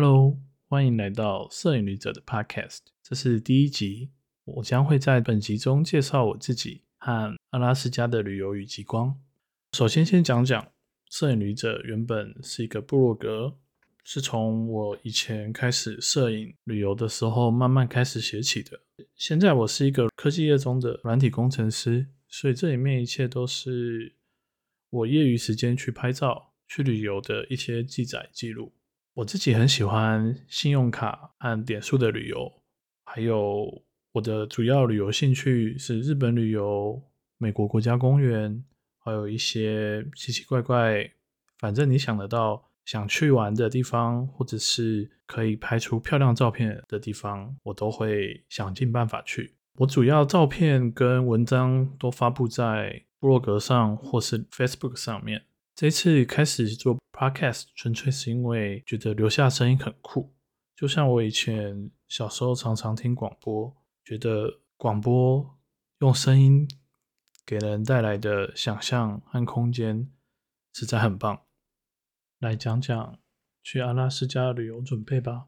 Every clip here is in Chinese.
Hello，欢迎来到摄影旅者的 Podcast，这是第一集。我将会在本集中介绍我自己和阿拉斯加的旅游与极光。首先，先讲讲摄影旅者原本是一个部落格，是从我以前开始摄影旅游的时候慢慢开始写起的。现在我是一个科技业中的软体工程师，所以这里面一切都是我业余时间去拍照、去旅游的一些记载记录。我自己很喜欢信用卡和点数的旅游，还有我的主要旅游兴趣是日本旅游、美国国家公园，还有一些奇奇怪怪，反正你想得到想去玩的地方，或者是可以拍出漂亮照片的地方，我都会想尽办法去。我主要照片跟文章都发布在部落格上或是 Facebook 上面。这次开始做 podcast，纯粹是因为觉得留下声音很酷。就像我以前小时候常常听广播，觉得广播用声音给人带来的想象和空间实在很棒。来讲讲去阿拉斯加旅游准备吧。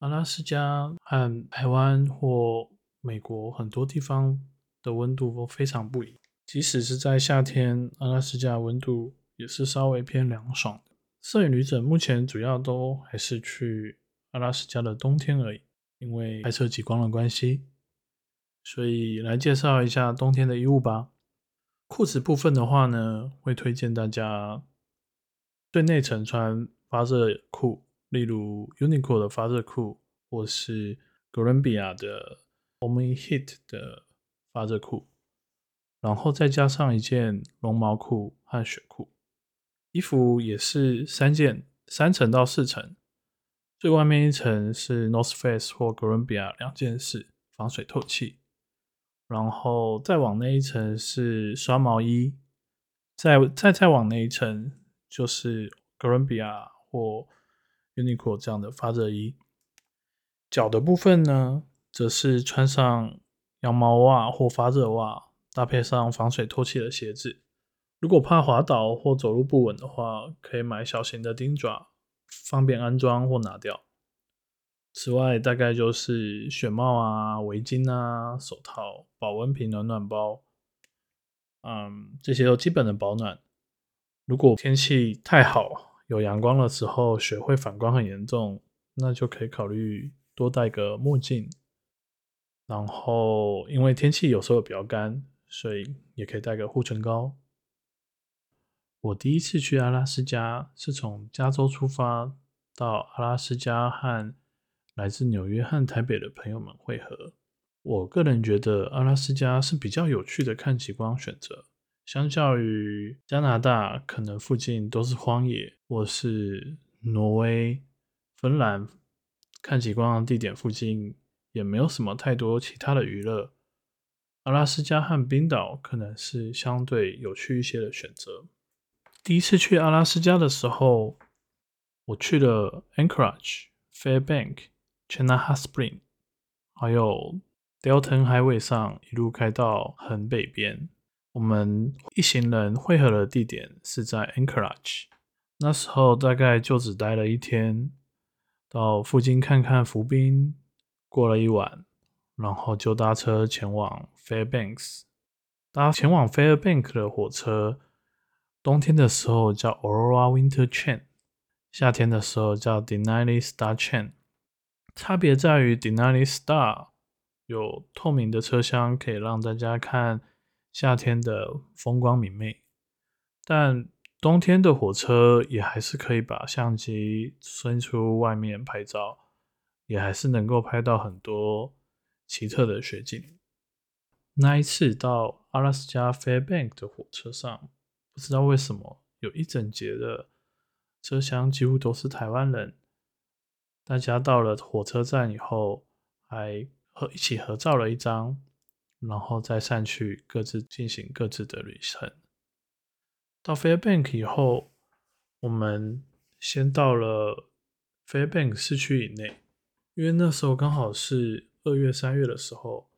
阿拉斯加和台湾或美国很多地方的温度都非常不一，即使是在夏天，阿拉斯加温度。也是稍微偏凉爽的。摄影旅者目前主要都还是去阿拉斯加的冬天而已，因为拍摄极光的关系。所以来介绍一下冬天的衣物吧。裤子部分的话呢，会推荐大家最内层穿发热裤，例如 Uniqlo 的发热裤，或是哥伦比亚的 Omni Heat 的发热裤，然后再加上一件绒毛裤和雪裤。衣服也是三件，三层到四层，最外面一层是 North Face 或哥伦比亚两件式，防水透气。然后再往那一层是刷毛衣，再再再往那一层就是哥伦比亚或 Uniqlo 这样的发热衣。脚的部分呢，则是穿上羊毛袜或发热袜，搭配上防水透气的鞋子。如果怕滑倒或走路不稳的话，可以买小型的钉爪，方便安装或拿掉。此外，大概就是雪帽啊、围巾啊、手套、保温瓶、暖暖包，嗯，这些都基本的保暖。如果天气太好，有阳光的时候，雪会反光很严重，那就可以考虑多戴个墨镜。然后，因为天气有时候比较干，所以也可以带个护唇膏。我第一次去阿拉斯加是从加州出发，到阿拉斯加和来自纽约和台北的朋友们会合。我个人觉得阿拉斯加是比较有趣的看极光选择，相较于加拿大，可能附近都是荒野，或是挪威、芬兰看极光的地点附近也没有什么太多其他的娱乐。阿拉斯加和冰岛可能是相对有趣一些的选择。第一次去阿拉斯加的时候，我去了 Anchorage、Fairbank、Chena Hot Spring，还有 Delton Highway 上一路开到很北边。我们一行人汇合的地点是在 Anchorage，那时候大概就只待了一天，到附近看看浮冰，过了一晚，然后就搭车前往 Fairbanks。搭前往 Fairbank 的火车。冬天的时候叫 Aurora Winter Chain，夏天的时候叫 Denali Star Chain。差别在于 Denali Star 有透明的车厢，可以让大家看夏天的风光明媚，但冬天的火车也还是可以把相机伸出外面拍照，也还是能够拍到很多奇特的雪景。那一次到阿拉斯加 Fairbank 的火车上。不知道为什么有一整节的车厢几乎都是台湾人，大家到了火车站以后还和一起合照了一张，然后再散去各自进行各自的旅程。到 Fairbank 以后，我们先到了 Fairbank 市区以内，因为那时候刚好是二月三月的时候，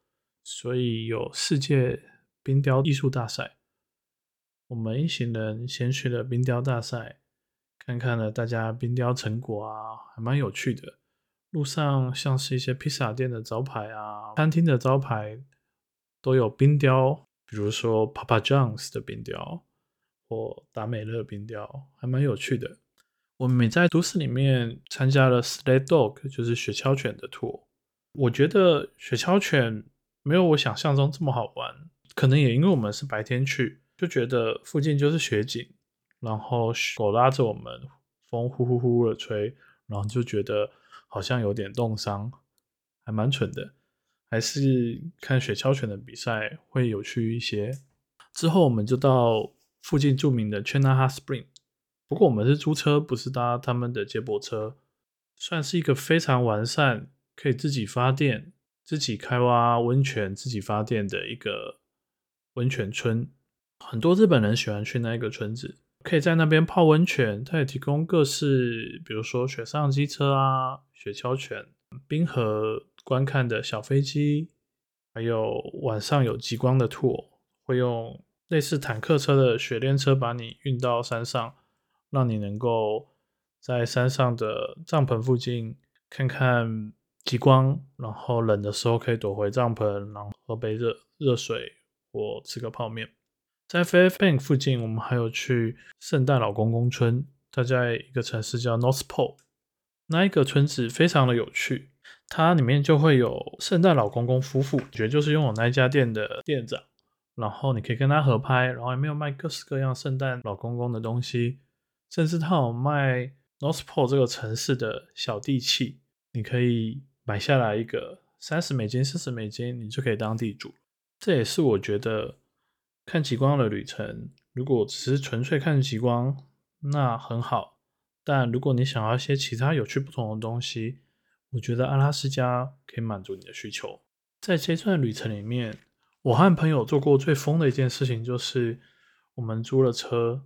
所以有世界冰雕艺术大赛。我们一行人先去了冰雕大赛，看看了大家冰雕成果啊，还蛮有趣的。路上像是一些披萨店的招牌啊，餐厅的招牌都有冰雕，比如说 Papa John's 的冰雕或达美乐冰雕，还蛮有趣的。我们也在都市里面参加了 Sled Dog，就是雪橇犬的 tour。我觉得雪橇犬没有我想象中这么好玩，可能也因为我们是白天去，就觉得附近就是雪景，然后狗拉着我们，风呼呼呼的吹，然后就觉得。好像有点冻伤，还蛮蠢的。还是看雪橇犬的比赛会有趣一些。之后我们就到附近著名的 China Spring，不过我们是租车，不是搭他们的接驳车，算是一个非常完善，可以自己发电、自己开挖温泉、自己发电的一个温泉村。很多日本人喜欢去那个村子。可以在那边泡温泉，它也提供各式，比如说雪上机车啊、雪橇犬、冰河观看的小飞机，还有晚上有极光的 tour，会用类似坦克车的雪链车把你运到山上，让你能够在山上的帐篷附近看看极光，然后冷的时候可以躲回帐篷，然后喝杯热热水或吃个泡面。在 Fairbank 附近，我们还有去圣诞老公公村，它在一个城市叫 North Pole。那一个村子非常的有趣，它里面就会有圣诞老公公夫妇，也就是拥有那一家店的店长，然后你可以跟他合拍，然后也没有卖各式各样圣诞老公公的东西，甚至他有卖 North Pole 这个城市的小地契，你可以买下来一个三十美金、四十美金，你就可以当地主。这也是我觉得。看极光的旅程，如果只是纯粹看极光，那很好。但如果你想要一些其他有趣不同的东西，我觉得阿拉斯加可以满足你的需求。在这段旅程里面，我和朋友做过最疯的一件事情，就是我们租了车，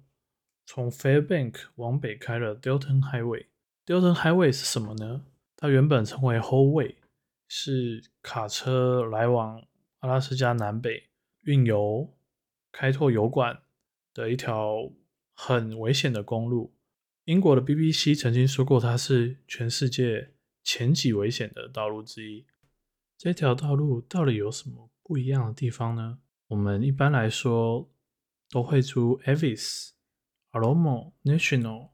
从 Fairbank 往北开了 Delton Highway。Delton Highway 是什么呢？它原本称为 Whole Way，是卡车来往阿拉斯加南北运油。开拓油管的一条很危险的公路。英国的 BBC 曾经说过，它是全世界前几危险的道路之一。这条道路到底有什么不一样的地方呢？我们一般来说都会租 Avis、Alomo、National、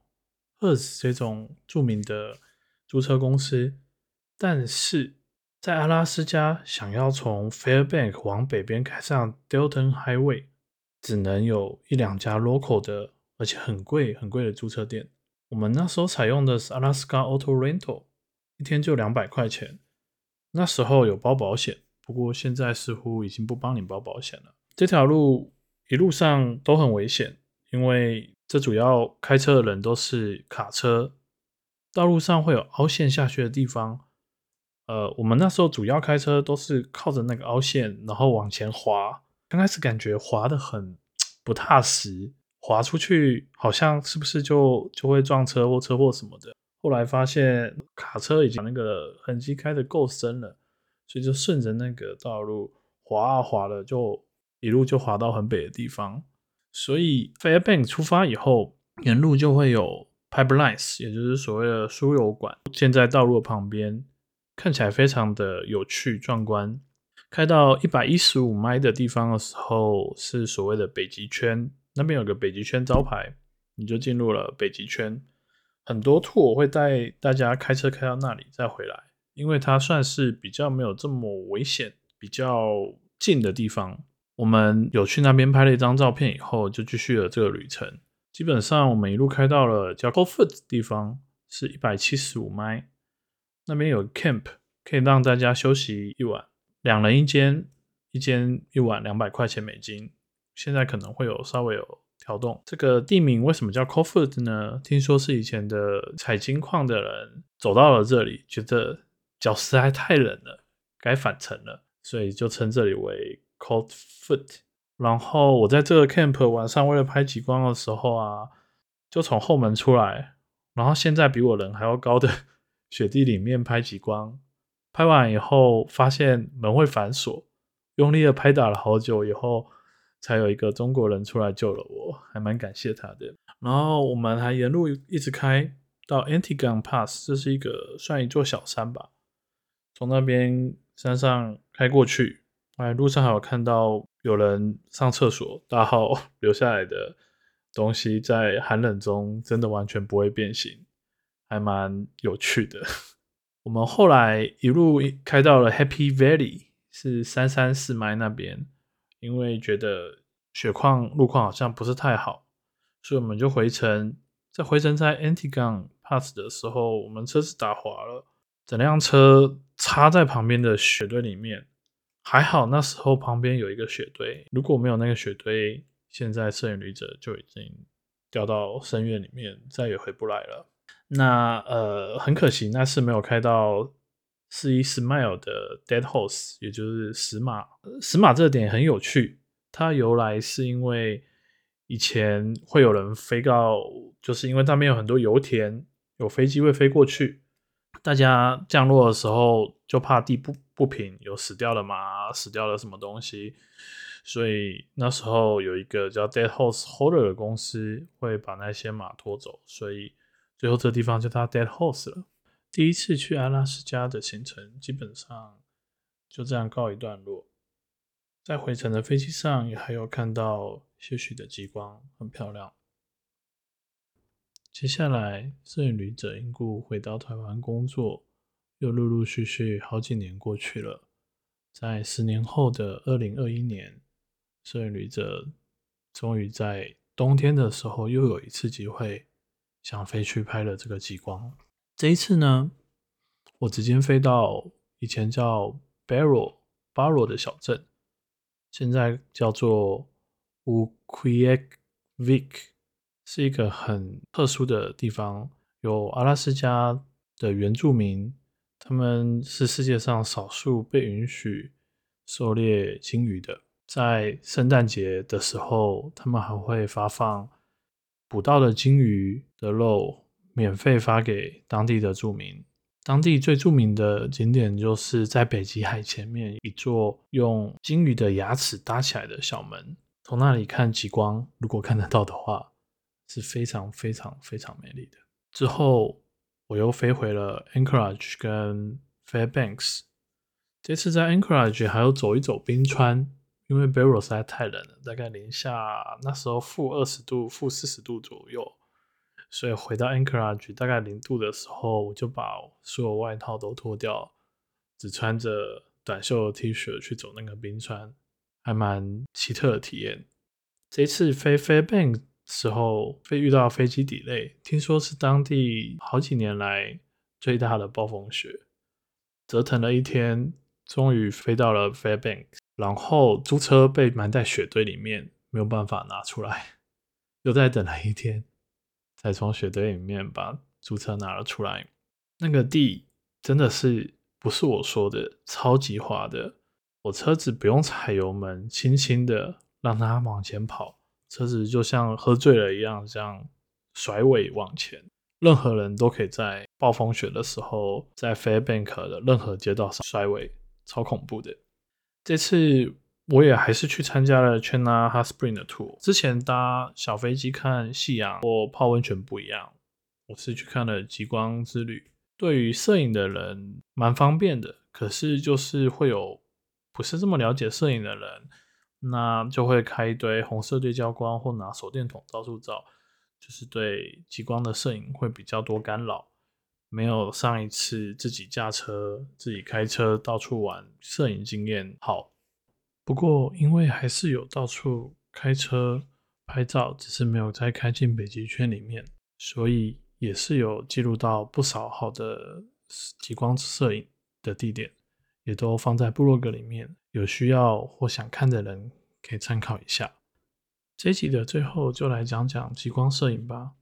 Hertz 这种著名的租车公司，但是在阿拉斯加，想要从 Fairbank 往北边开上 Delton Highway。只能有一两家 local 的，而且很贵很贵的租车店。我们那时候采用的是 Alaska Auto Rental，一天就两百块钱。那时候有包保险，不过现在似乎已经不帮你包保险了。这条路一路上都很危险，因为这主要开车的人都是卡车，道路上会有凹陷下去的地方。呃，我们那时候主要开车都是靠着那个凹陷，然后往前滑。刚开始感觉滑的很不踏实，滑出去好像是不是就就会撞车或车祸什么的。后来发现卡车已经那个痕迹开的够深了，所以就顺着那个道路滑啊滑的，就一路就滑到很北的地方。所以 Fairbank 出发以后，沿路就会有 pipelines，也就是所谓的输油管建在道路旁边，看起来非常的有趣壮观。开到一百一十五迈的地方的时候，是所谓的北极圈，那边有个北极圈招牌，你就进入了北极圈。很多兔我会带大家开车开到那里再回来，因为它算是比较没有这么危险、比较近的地方。我们有去那边拍了一张照片以后，就继续了这个旅程。基本上我们一路开到了叫 Cofoot 地方，是一百七十五迈，那边有 camp 可以让大家休息一晚。两人一间，一间一晚两百块钱美金。现在可能会有稍微有调动。这个地名为什么叫 coldfood 呢？听说是以前的采金矿的人走到了这里，觉得脚实在太冷了，该返程了，所以就称这里为 Cold Foot。然后我在这个 camp 晚上为了拍极光的时候啊，就从后门出来，然后现在比我人还要高的 雪地里面拍极光。拍完以后，发现门会反锁，用力的拍打了好久以后，才有一个中国人出来救了我，还蛮感谢他的。然后我们还沿路一直开到 Antigun Pass，这是一个算一座小山吧。从那边山上开过去，哎，路上还有看到有人上厕所，大号 留下来的东西，在寒冷中真的完全不会变形，还蛮有趣的。我们后来一路开到了 Happy Valley，是三三四麦那边，因为觉得雪况路况好像不是太好，所以我们就回程。在回程在 Antigun Pass 的时候，我们车子打滑了，整辆车插在旁边的雪堆里面。还好那时候旁边有一个雪堆，如果没有那个雪堆，现在摄影旅者就已经掉到深渊里面，再也回不来了。那呃，很可惜，那是没有开到四一 Smile 的 Dead Horse，也就是死马。死马这点很有趣，它由来是因为以前会有人飞到，就是因为那边有很多油田，有飞机会飞过去，大家降落的时候就怕地不不平，有死掉的马，死掉了什么东西，所以那时候有一个叫 Dead Horse Holder 的公司会把那些马拖走，所以。最后这地方就到 Dead Horse 了。第一次去阿拉斯加的行程基本上就这样告一段落。在回程的飞机上也还有看到些许的极光，很漂亮。接下来，摄影旅者因故回到台湾工作，又陆陆续续好几年过去了。在十年后的二零二一年，摄影旅者终于在冬天的时候又有一次机会。想飞去拍了这个极光。这一次呢，我直接飞到以前叫 Barrow Barrow 的小镇，现在叫做 u q u i k v i k 是一个很特殊的地方。有阿拉斯加的原住民，他们是世界上少数被允许狩猎鲸鱼的。在圣诞节的时候，他们还会发放。捕到的鲸鱼的肉免费发给当地的住民。当地最著名的景点就是在北极海前面一座用鲸鱼的牙齿搭起来的小门，从那里看极光，如果看得到的话，是非常非常非常美丽的。之后我又飞回了 Anchorage 跟 Fairbanks，这次在 Anchorage 还有走一走冰川。因为 Barrow 实在太冷了，大概零下那时候负二十度、负四十度左右，所以回到 Anchorage 大概零度的时候，我就把所有外套都脱掉，只穿着短袖 T 恤去走那个冰川，还蛮奇特的体验。这次飞 Fairbank 时候，飞遇到飞机底雷听说是当地好几年来最大的暴风雪，折腾了一天，终于飞到了 Fairbank，。然后租车被埋在雪堆里面，没有办法拿出来，又再等了一天，才从雪堆里面把租车拿了出来。那个地真的是不是我说的超级滑的，我车子不用踩油门，轻轻的让它往前跑，车子就像喝醉了一样，这样甩尾往前。任何人都可以在暴风雪的时候，在 Fairbank 的任何街道上甩尾，超恐怖的。这次我也还是去参加了 China Hot Spring 的 tour。之前搭小飞机看夕阳或泡温泉不一样，我是去看了极光之旅。对于摄影的人蛮方便的，可是就是会有不是这么了解摄影的人，那就会开一堆红色对焦光或拿手电筒到处照，就是对极光的摄影会比较多干扰。没有上一次自己驾车、自己开车到处玩摄影经验好。不过，因为还是有到处开车拍照，只是没有再开进北极圈里面，所以也是有记录到不少好的极光摄影的地点，也都放在部落格里面。有需要或想看的人可以参考一下。这集的最后，就来讲讲极光摄影吧。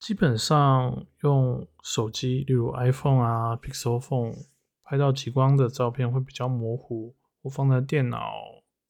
基本上用手机，例如 iPhone 啊、Pixel Phone 拍到极光的照片会比较模糊，我放在电脑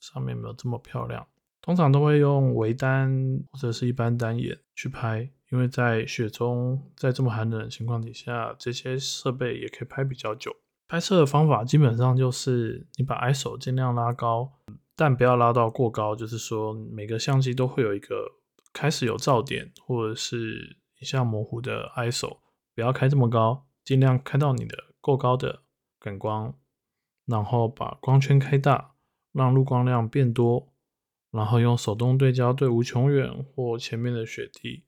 上面没有这么漂亮。通常都会用微单或者是一般单眼去拍，因为在雪中，在这么寒冷的情况底下，这些设备也可以拍比较久。拍摄的方法基本上就是你把 ISO 尽量拉高，但不要拉到过高，就是说每个相机都会有一个开始有噪点或者是影像模糊的 ISO，不要开这么高，尽量开到你的够高的感光，然后把光圈开大，让入光量变多，然后用手动对焦对无穷远或前面的雪地，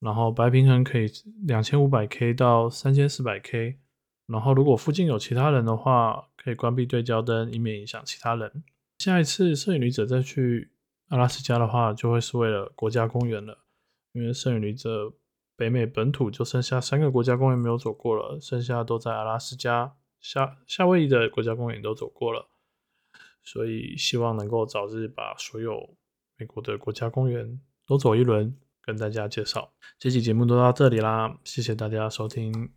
然后白平衡可以两千五百 K 到三千四百 K，然后如果附近有其他人的话，可以关闭对焦灯，以免影响其他人。下一次摄影旅者再去阿拉斯加的话，就会是为了国家公园了，因为摄影旅者北美本土就剩下三个国家公园没有走过了，剩下都在阿拉斯加、夏夏威夷的国家公园都走过了，所以希望能够早日把所有美国的国家公园都走一轮，跟大家介绍。这期节目都到这里啦，谢谢大家收听。